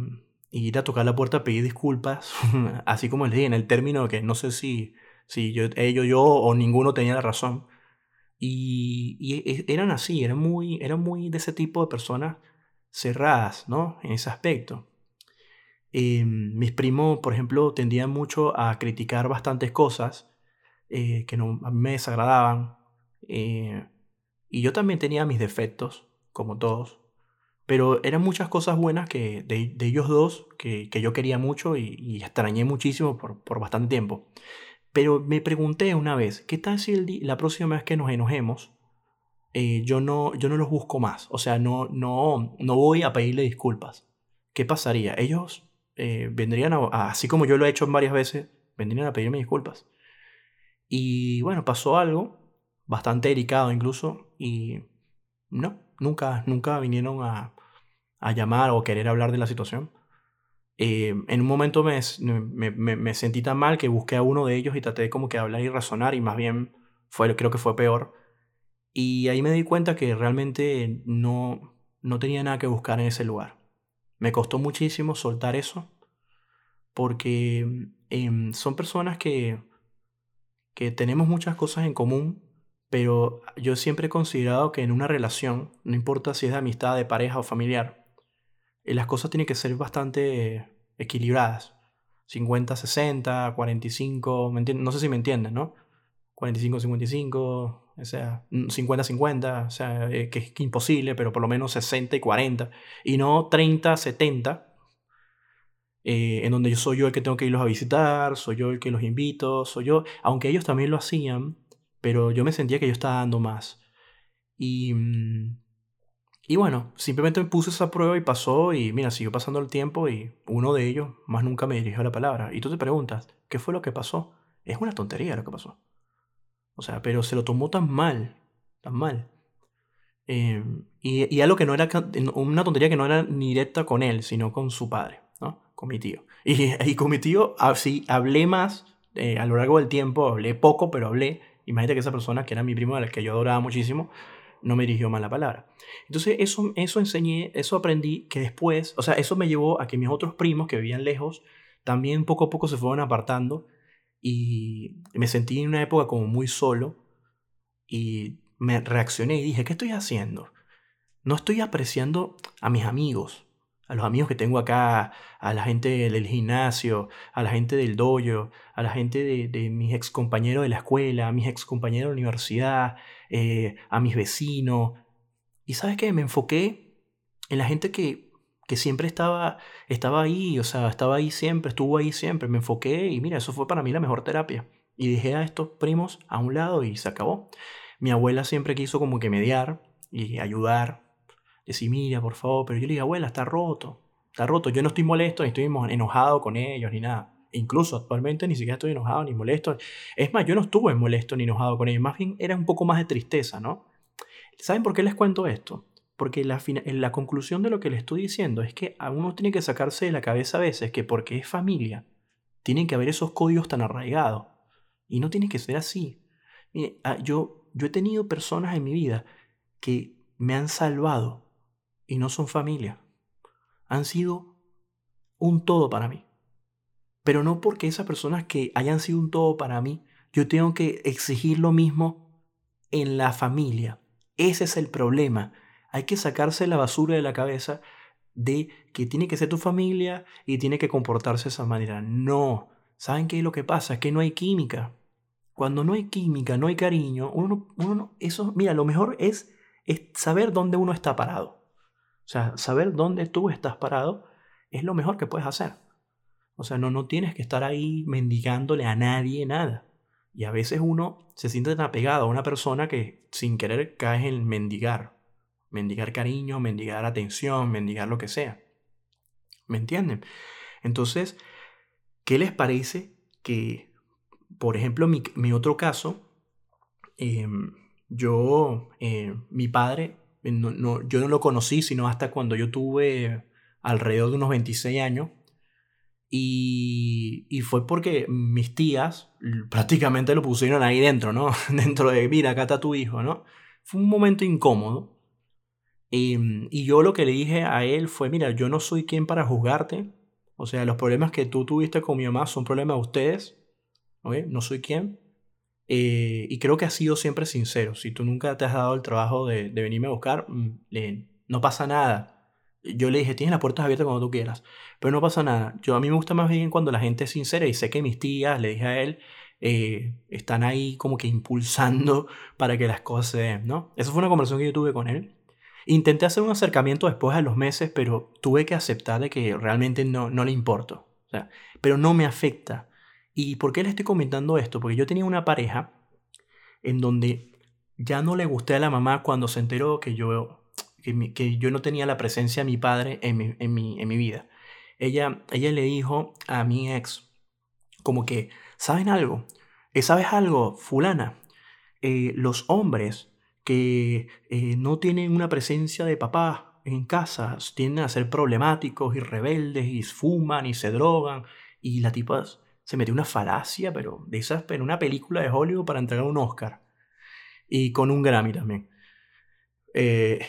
ir a tocar la puerta a pedir disculpas, así como les dije, en el término que no sé si, si yo, ellos, yo o ninguno tenía la razón. Y, y e, eran así, eran muy, eran muy de ese tipo de personas cerradas, ¿no? En ese aspecto. Eh, mis primos, por ejemplo, tendían mucho a criticar bastantes cosas eh, que no, a mí me desagradaban. Eh, y yo también tenía mis defectos, como todos. Pero eran muchas cosas buenas que, de, ellos dos que, que, yo quería mucho y, extrañé muchísimo por, por, bastante tiempo. Pero me pregunté una vez, ¿qué tal si el la próxima vez que nos enojemos, yo, no, yo no los busco más? O sea, no, no, no voy a pedirle disculpas. ¿Qué pasaría? Ellos eh, vendrían a, así como yo lo he hecho varias veces, vendrían a pedirme disculpas. Y bueno, pasó algo bastante delicado incluso, y no, nunca, nunca vinieron a, a llamar o querer hablar de la situación. Eh, en un momento me, me, me, sentí tan mal que busqué a uno de ellos y traté como que hablar y razonar y más bien fue, creo que fue peor. Y ahí me di cuenta que realmente no, no tenía nada que buscar en ese lugar. Me costó muchísimo soltar eso porque em, son personas que, que tenemos muchas cosas en común, pero yo siempre he considerado que en una relación, no importa si es de amistad, de pareja o familiar, eh, las cosas tienen que ser bastante equilibradas. 50, 60, 45, no sé si me entienden, ¿no? 45, 55, o sea, 50, 50, o sea, eh, que es imposible, pero por lo menos 60 y 40, y no 30, 70, eh, en donde yo soy yo el que tengo que irlos a visitar, soy yo el que los invito, soy yo, aunque ellos también lo hacían, pero yo me sentía que yo estaba dando más. Y mm, y bueno, simplemente me puse esa prueba y pasó y mira, siguió pasando el tiempo y uno de ellos más nunca me dirigió la palabra. Y tú te preguntas, ¿qué fue lo que pasó? Es una tontería lo que pasó. O sea, pero se lo tomó tan mal, tan mal. Em, y, y, algo que no era, una tontería que no era ni directa con él, sino con su padre, ¿no? Con mi tío. Y, y con mi tío, así, hablé más eh, a lo largo del tiempo, hablé poco, pero hablé. Imagínate que esa persona, que era mi primo, al que yo adoraba muchísimo, no me dirigió mal la palabra. Entonces eso, eso enseñé, eso aprendí que después, o sea, eso me llevó a que mis otros primos que vivían lejos también poco a poco se fueron apartando y me sentí en una época como muy solo y me reaccioné y dije, ¿qué estoy haciendo? No estoy apreciando a mis amigos, a los amigos que tengo acá, a la gente del gimnasio, a la gente del dojo, a la gente de, mis ex compañeros de la escuela, a mis ex compañeros de la universidad, eh, a mis vecinos. Y sabes qué, me enfoqué en la gente que, que siempre estaba, estaba ahí, o sea, estaba ahí siempre, estuvo ahí siempre. Me enfoqué y mira, eso fue para mí la mejor terapia. Y dejé a estos primos a un lado y se acabó. Mi abuela siempre quiso como que mediar y ayudar. Decir, mira, por favor, pero yo le dije, abuela, está roto. Está roto. Yo no estoy molesto, ni estoy enojado con ellos, ni nada incluso actualmente ni siquiera estoy enojado ni molesto. Es más, yo no estuve molesto ni enojado con ellos, más bien era un poco más de tristeza, ¿no? ¿Saben por qué les cuento esto? Porque la, la conclusión de lo que les estoy diciendo es que a uno tiene que sacarse de la cabeza a veces que porque es familia, tienen que haber esos códigos tan arraigados. Y no tiene que ser así. Ah, yo, yo he tenido personas en mi vida que me han salvado y no son familia. Han sido un todo para mí. Pero no porque esas personas que hayan sido un todo para mí, yo tengo que exigir lo mismo en la familia. Ese es el problema. Hay que sacarse la basura de la cabeza de que tiene que ser tu familia y tiene que comportarse de esa manera. No. ¿Saben qué es lo que pasa? Es que no hay química. Cuando no hay química, no hay cariño, uno, uno eso, mira, lo mejor es, es saber dónde uno está parado. O sea, saber dónde tú estás parado es lo mejor que puedes hacer. O sea, no, no tienes que estar ahí mendigándole a nadie nada. Y a veces uno se siente tan apegado a una persona que sin querer caes en mendigar. Mendigar cariño, mendigar atención, mendigar lo que sea. ¿Me entienden? Entonces, ¿qué les parece que, por ejemplo, mi, mi otro caso, em, yo, eh, mi padre, no, yo no lo conocí sino hasta cuando yo tuve alrededor de unos 26 años y, fue porque mis tías prácticamente lo pusieron ahí dentro, ¿no? dentro de, mira, acá está tu hijo, ¿no? Fue un momento incómodo. Y, y yo lo que le dije a él fue, mira, yo no soy quien para juzgarte. O sea, los problemas que tú tuviste con mi mamá son problemas de ustedes. ¿ok? No soy quien. Eh, y creo que has sido siempre sincero. Si tú nunca te has dado el trabajo de, venirme a buscar, mm, no pasa nada yo le dije, tienes las puertas abiertas cuando tú quieras. Pero no pasa nada. Yo a mí me gusta más bien cuando la gente es sincera y sé que mis tías, le dije a él, eh, están ahí como que impulsando para que las cosas se den, ¿no? Esa fue una conversación que yo tuve con él. Intenté hacer un acercamiento después de los meses, pero tuve que aceptar de que realmente no, no le importo. Pero no me afecta. ¿Y por qué le estoy comentando esto? Porque yo tenía una pareja en donde ya no le gusté a la mamá cuando se enteró que yo que, yo no tenía la presencia de mi padre en mi, en mi, en mi vida. Ella, ella le dijo a mi ex, como que, ¿saben algo? Eh, ¿Sabes algo, fulana? eh, los hombres que eh, no tienen una presencia de papá en casa tienden a ser problemáticos y rebeldes y fuman y se drogan y la tipa se metió una falacia, pero de esas, en una película de Hollywood para entregar un Oscar y con un Grammy también. Eh,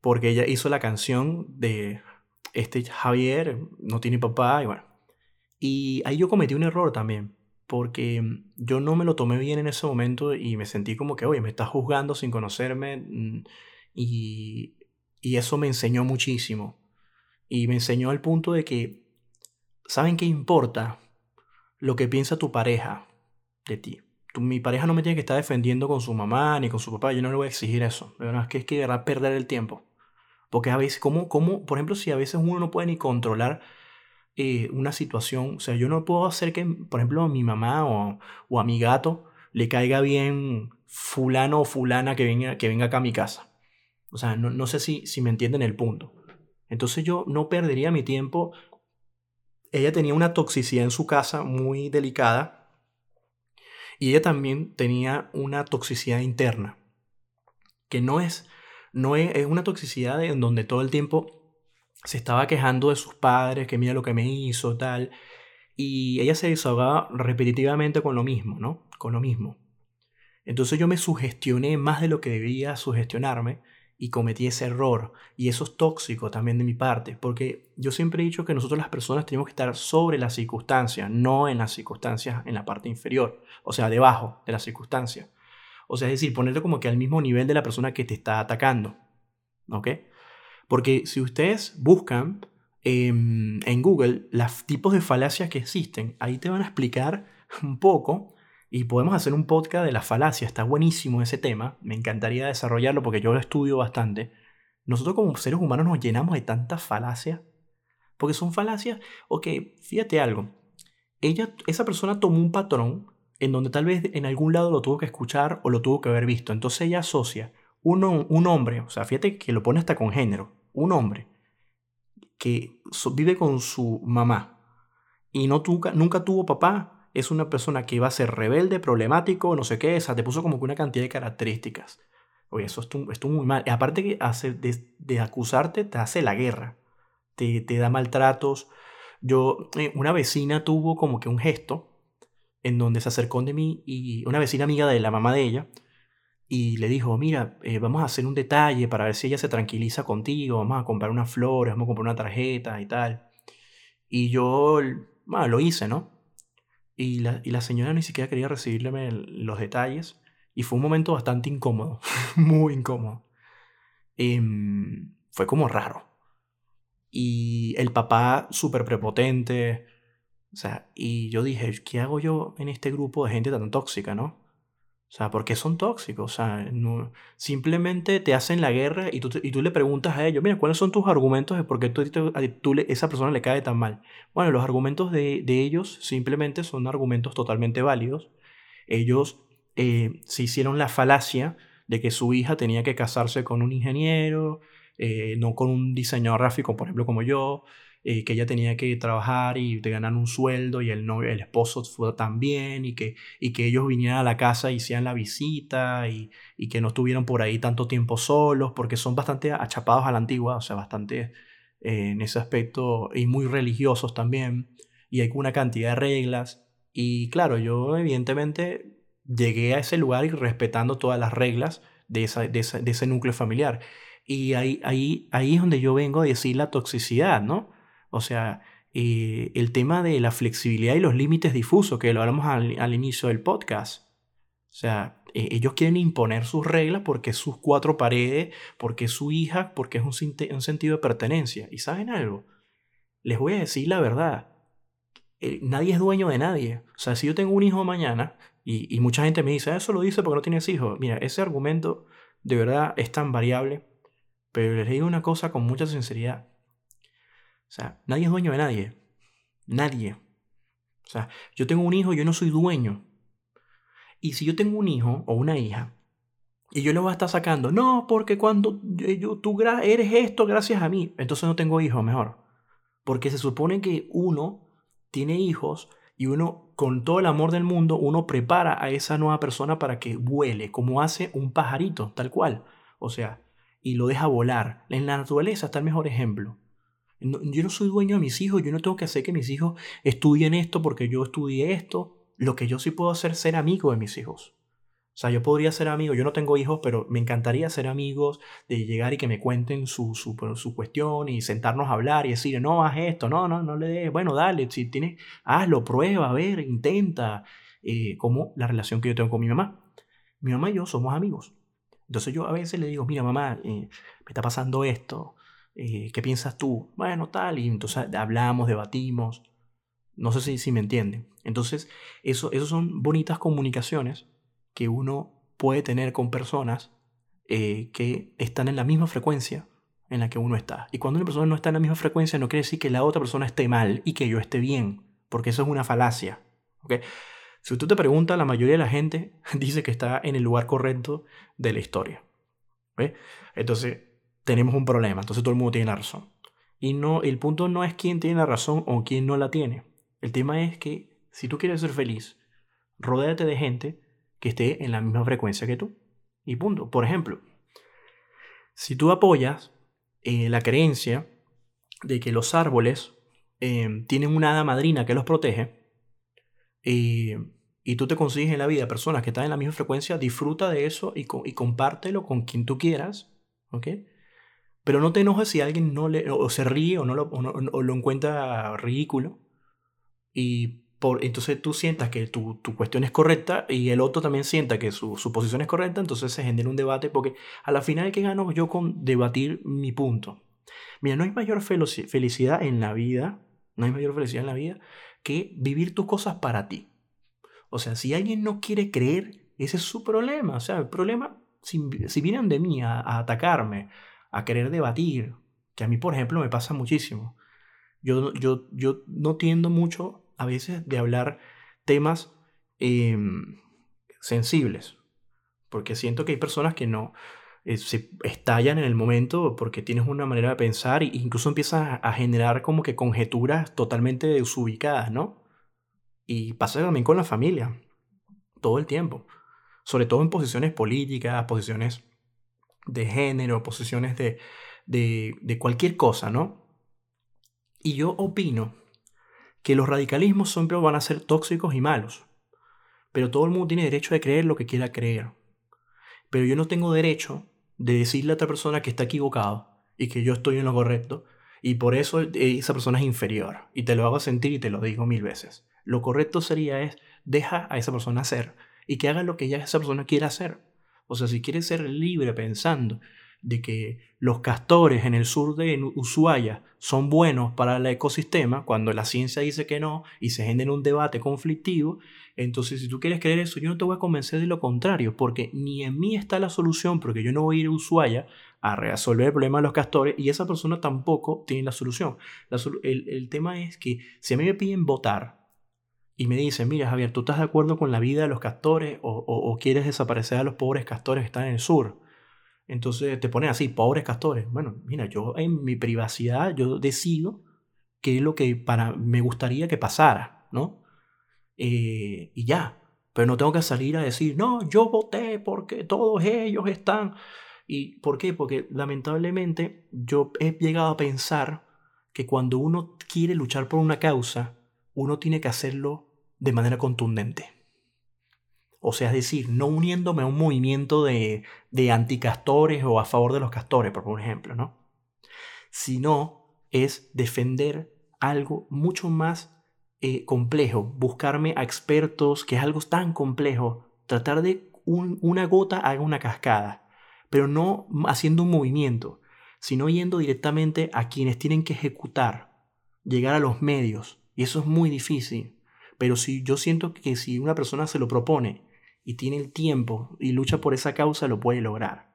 porque ella hizo la canción de este Javier, no tiene papá, y bueno. Y ahí yo cometí un error también, porque yo no me lo tomé bien en ese momento y me sentí como que, oye, me estás juzgando sin conocerme, mm, y, y eso me enseñó muchísimo. Y me enseñó al punto de que, ¿saben qué importa? Lo que piensa tu pareja de ti mi pareja no me tiene que estar defendiendo con su mamá ni con su papá, yo no le voy a exigir eso. es que es que a perder el tiempo. Porque a veces, como, como, por ejemplo, si a veces uno no puede ni controlar eh, una situación, o sea, yo no puedo hacer que, por ejemplo, a mi mamá o, o, a mi gato le caiga bien fulano o fulana que venga, que venga acá a mi casa. O sea, no, no sé si, si me entienden el punto. Entonces yo no perdería mi tiempo. Ella tenía una toxicidad en su casa muy delicada y ella también tenía una toxicidad interna, que no es, no es, una toxicidad en donde todo el tiempo se estaba quejando de sus padres, que mira lo que me hizo, tal. Y ella se desahogaba repetitivamente con lo mismo, ¿no? Con lo mismo. Entonces yo me sugestioné más de lo que debía sugestionarme y cometí ese error. Y eso es tóxico también de mi parte, porque yo siempre he dicho que nosotros las personas tenemos que estar sobre las circunstancias, no en las circunstancias en la parte inferior, o sea, debajo de las circunstancias. O sea, es decir, ponerte como que al mismo nivel de la persona que te está atacando. ¿Ok? Porque si ustedes buscan em, en Google los tipos de falacias que existen, ahí te van a explicar un poco y podemos hacer un podcast de la falacia, está buenísimo ese tema, me encantaría desarrollarlo porque yo lo estudio bastante. Nosotros como seres humanos nos llenamos de tantas falacias, porque son falacias, ok, fíjate algo, ella, esa persona tomó un patrón en donde tal vez en algún lado lo tuvo que escuchar o lo tuvo que haber visto, entonces ella asocia un, hombre, o sea, fíjate que lo pone hasta con género, un hombre que vive con su mamá y no nunca tuvo papá, es una persona que va a ser rebelde, problemático, no sé qué, o sea, te puso como que una cantidad de características. Oye, eso estuvo, muy mal. Aparte que hace, de, acusarte, te hace la guerra, te, te da maltratos. Yo, eh, una vecina tuvo como que un gesto en donde se acercó de mí y una vecina amiga de la mamá de ella y le dijo, mira, eh, vamos a hacer un detalle para ver si ella se tranquiliza contigo, vamos a comprar unas flores, vamos a comprar una tarjeta y tal. Y yo, bueno, lo hice, ¿no? Y la, señora ni siquiera quería recibirle los detalles y fue un momento bastante incómodo, muy incómodo. Em, fue como raro. Y el papá súper prepotente, o sea, y yo dije, ¿qué hago yo en este grupo de gente tan tóxica, no? O sea, ¿por qué son tóxicos? O sea, no, simplemente te hacen la guerra y tú, y tú le preguntas a ellos, mira, ¿cuáles son tus argumentos de por qué tú, tú, esa persona le cae tan mal? Bueno, los argumentos de, de ellos simplemente son argumentos totalmente válidos. Ellos eh, se hicieron la falacia de que su hija tenía que casarse con un ingeniero, eh, no con un diseñador gráfico, por ejemplo, como yo. Eh, que ella tenía que trabajar y te ganar un sueldo y el, novio, el esposo fue también y que, y que ellos vinieran a la casa y hicieran la visita y, y, que no estuvieran por ahí tanto tiempo solos porque son bastante achapados a la antigua, o sea, bastante eh, en ese aspecto y muy religiosos también y hay una cantidad de reglas y claro, yo evidentemente llegué a ese lugar y respetando todas las reglas de, esa, de, de ese núcleo familiar. Y ahí, ahí, ahí es donde yo vengo a decir la toxicidad, ¿no? O sea, eh, el tema de la flexibilidad y los límites difusos, que lo hablamos al, inicio del podcast. O sea, eh, ellos quieren imponer sus reglas porque sus cuatro paredes, porque su hija, porque es un, sentido de pertenencia. ¿Y saben algo? Les voy a decir la verdad. Eh, nadie es dueño de nadie. O sea, si yo tengo un hijo mañana, y, y mucha gente me dice, eso lo dice porque no tienes hijos. Mira, ese argumento de verdad es tan variable. Pero les digo una cosa con mucha sinceridad. O sea, nadie es dueño de nadie. Nadie. O sea, yo tengo un hijo, yo no soy dueño. Y si yo tengo un hijo o una hija, y yo le voy a estar sacando, no, porque cuando yo, tú eres esto gracias a mí, entonces no tengo hijos, mejor. Porque se supone que uno tiene hijos y uno con todo el amor del mundo, uno prepara a esa nueva persona para que vuele, como hace un pajarito, tal cual. O sea, y lo deja volar. En la naturaleza está el mejor ejemplo. Yo no soy dueño de mis hijos, yo no tengo que hacer que mis hijos estudien esto porque yo estudié esto. Lo que yo sí puedo hacer es ser amigo de mis hijos. O sea, yo podría ser amigo, yo no tengo hijos, pero me encantaría ser amigos, de llegar y que me cuenten su, su, su cuestión y sentarnos a hablar y decir, no, haz esto, no, no, no le des, bueno, dale, si tienes, hazlo, prueba, a ver, intenta, eh, como la relación que yo tengo con mi mamá. Mi mamá y yo somos amigos. Entonces yo a veces le digo, mira mamá, eh, me está pasando esto, eh, ¿qué piensas tú? Bueno, tal, y entonces hablamos, debatimos. No sé si, si me entienden. Entonces, eso, eso son bonitas comunicaciones que uno puede tener con personas eh, que están en la misma frecuencia en la que uno está. Y cuando una persona no está en la misma frecuencia, no quiere decir que la otra persona esté mal y que yo esté bien, porque eso es una falacia. ¿okay? Si tú te preguntas, la mayoría de la gente dice que está en el lugar correcto de la historia. Entonces, tenemos un problema. Entonces, todo el mundo tiene la razón. Y no, el punto no es quién tiene la razón o quién no la tiene. El tema es que si tú quieres ser feliz, rodéate de gente que esté en la misma frecuencia que tú. Y punto. Por ejemplo, si tú apoyas eh, la creencia de que los árboles eh, tienen una hada madrina que los protege, eh, y tú te consigues en la vida personas que están en la misma frecuencia, disfruta de eso y, y compártelo con quien tú quieras, ¿ok? Pero no te enojes si alguien no le, o se ríe o, no lo, o lo encuentra ridículo. Y por, entonces tú sientas que tu, tu, cuestión es correcta y el otro también sienta que su, su, posición es correcta, entonces se genera un debate porque a la final, ¿qué gano yo con debatir mi punto? Mira, no hay mayor felicidad en la vida, no hay mayor felicidad en la vida que vivir tus cosas para ti. O sea, si alguien no quiere creer, ese es su problema. O sea, el problema, si, si vienen de mí a atacarme, a querer debatir, que a mí, por ejemplo, me pasa muchísimo. Yo, yo, yo no tiendo mucho a veces de hablar temas em, sensibles, porque siento que hay personas que no eh, se estallan en el momento porque tienes una manera de pensar e incluso empiezas a generar como que conjeturas totalmente desubicadas, ¿no? Y pasa también con la familia, todo el tiempo, sobre todo en posiciones políticas, posiciones de género, posiciones de, de, de cualquier cosa, ¿no? Y yo opino que los radicalismos siempre van a ser tóxicos y malos. Pero todo el mundo tiene derecho de creer lo que quiera creer. Pero yo no tengo derecho de decirle a otra persona que está equivocado y que yo estoy en lo correcto y por eso esa persona es inferior. Y te lo hago sentir y te lo digo mil veces. Lo correcto sería es deja a esa persona hacer y que haga lo que ya esa persona quiera hacer. O sea, si quiere ser libre pensando de que los castores en el sur de Ushuaia son buenos para el ecosistema, cuando la ciencia dice que no y se genera un debate conflictivo, entonces si tú quieres creer eso, yo no te voy a convencer de lo contrario, porque ni en mí está la solución, porque yo no voy a ir a Ushuaia a resolver el problema de los castores y esa persona tampoco tiene la solución. el, tema es que si a mí me piden votar, y me dicen, mira Javier, ¿tú estás de acuerdo con la vida de los castores o, o quieres desaparecer a los pobres castores que están en el sur? Entonces te ponen así, pobres castores. Bueno, mira, yo en mi privacidad, yo decido qué es lo que para, me gustaría que pasara, ¿no? Eh, y ya. Pero no tengo que salir a decir, no, yo voté porque todos ellos están. ¿Y por qué? Porque lamentablemente yo he llegado a pensar que cuando uno quiere luchar por una causa, uno tiene que hacerlo de manera contundente. O sea, es decir, no uniéndome a un movimiento de, de anticastores o a favor de los castores, por ejemplo, ¿no? Sino es defender algo mucho más eh, complejo, buscarme a expertos, que es algo tan complejo, tratar de una gota haga una cascada, pero no haciendo un movimiento, sino yendo directamente a quienes tienen que ejecutar, llegar a los medios, y eso es muy difícil. Pero si yo siento que si una persona se lo propone y tiene el tiempo y lucha por esa causa, lo puede lograr.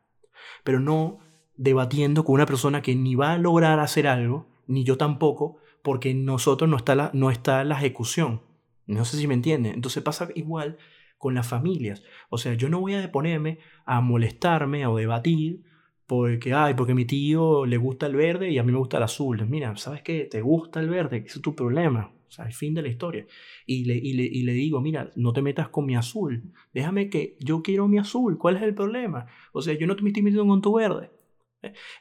Pero no debatiendo con una persona que ni va a lograr hacer algo, ni yo tampoco, porque nosotros no está la, no está la ejecución. No sé si me entienden. Entonces pasa igual con las familias. O sea, yo no voy a ponerme a molestarme o debatir porque, ay, porque mi tío le gusta el verde y a mí me gusta el azul. Mira, ¿sabes qué? Te gusta el verde, ese es tu problema. O sea, el fin de la historia. Y le, y, le, y le digo, mira, no te metas con mi azul. Déjame que yo quiero mi azul. ¿Cuál es el problema? O sea, yo no te me estoy metiendo con tu verde.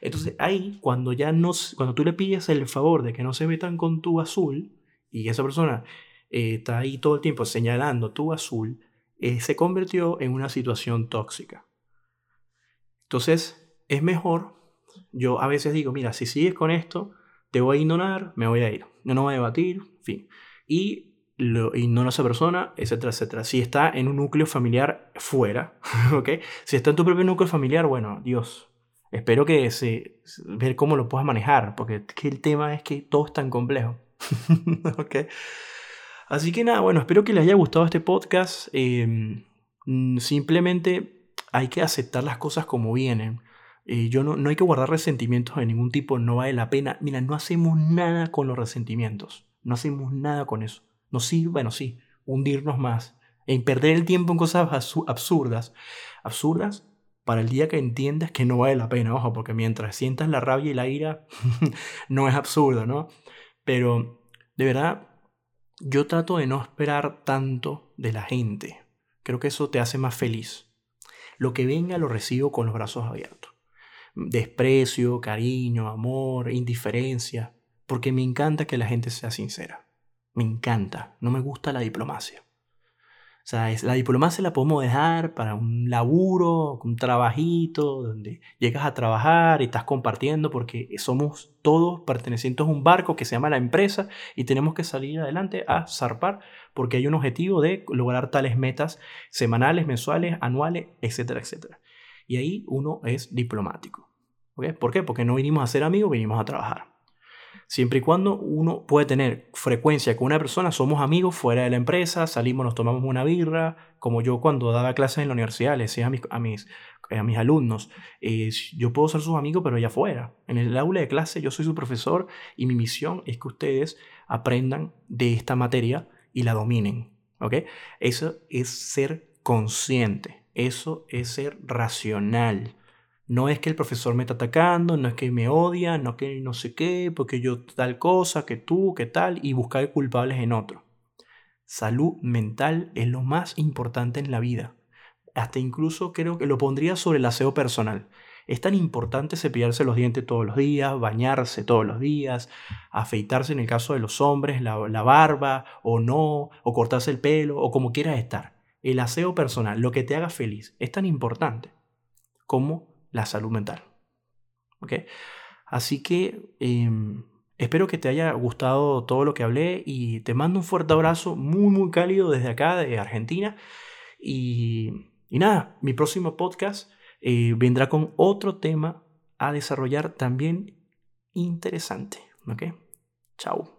Entonces ahí, cuando ya no, cuando tú le pides el favor de que no se metan con tu azul, y esa persona eh, está ahí todo el tiempo señalando tu azul, eh, se convirtió en una situación tóxica. Entonces, es mejor, yo a veces digo, mira, si sigues con esto, te voy a ignorar, me voy a ir, no, no voy a debatir, fin. Y lo a esa persona, etcétera, etcétera. Si está en un núcleo familiar fuera, ¿ok? Si está en tu propio núcleo familiar, bueno, Dios, espero que se, ver cómo lo puedas manejar, porque el tema es que todo es tan complejo. ¿ok? Así que nada, bueno, espero que les haya gustado este podcast. Em, mm, simplemente hay que aceptar las cosas como vienen. Eh, yo no, no hay que guardar resentimientos de ningún tipo, no vale la pena. Mira, no hacemos nada con los resentimientos. No hacemos nada con eso. No sí, bueno, sí, hundirnos más. En perder el tiempo en cosas absurdas. Absurdas para el día que entiendas que no vale la pena, ojo, porque mientras sientas la rabia y la ira, no es absurdo, ¿no? Pero de verdad, yo trato de no esperar tanto de la gente. Creo que eso te hace más feliz. Lo que venga lo recibo con los brazos abiertos. Desprecio, cariño, amor, indiferencia, porque me encanta que la gente sea sincera. Me encanta, no me gusta la diplomacia. O sea, la diplomacia la podemos dejar para un laburo, un trabajito, donde llegas a trabajar y estás compartiendo porque somos todos pertenecientes a un barco que se llama la empresa y tenemos que salir adelante a zarpar porque hay un objetivo de lograr tales metas semanales, mensuales, anuales, etcétera, etcétera. Y ahí uno es diplomático. ¿Por qué? Porque no vinimos a ser amigos, vinimos a trabajar. Siempre y cuando uno puede tener frecuencia con una persona, somos amigos fuera de la empresa, salimos, nos tomamos una birra, como yo cuando daba clases en la universidad, le decía a mis, a mis, a mis alumnos, eh, yo puedo ser su amigo, pero allá afuera. En el aula de clase yo soy su profesor y mi misión es que ustedes aprendan de esta materia y la dominen. ¿ok? Eso es ser consciente, eso es ser racional. No es que el profesor me está atacando, no es que me odia, no que no sé qué, porque yo tal cosa, que tú, que tal, y buscar culpables en otro. Salud mental es lo más importante en la vida. Hasta incluso creo que lo pondría sobre el aseo personal. Es tan importante cepillarse los dientes todos los días, bañarse todos los días, afeitarse en el caso de los hombres, la, la barba o no, o cortarse el pelo, o como quieras estar. El aseo personal, lo que te haga feliz, es tan importante como la salud mental. ¿Ok? Así que em, espero que te haya gustado todo lo que hablé y te mando un fuerte abrazo muy, muy cálido desde acá, de Argentina. Y, y nada, mi próximo podcast eh, vendrá con otro tema a desarrollar también interesante. ¿Ok? Chao.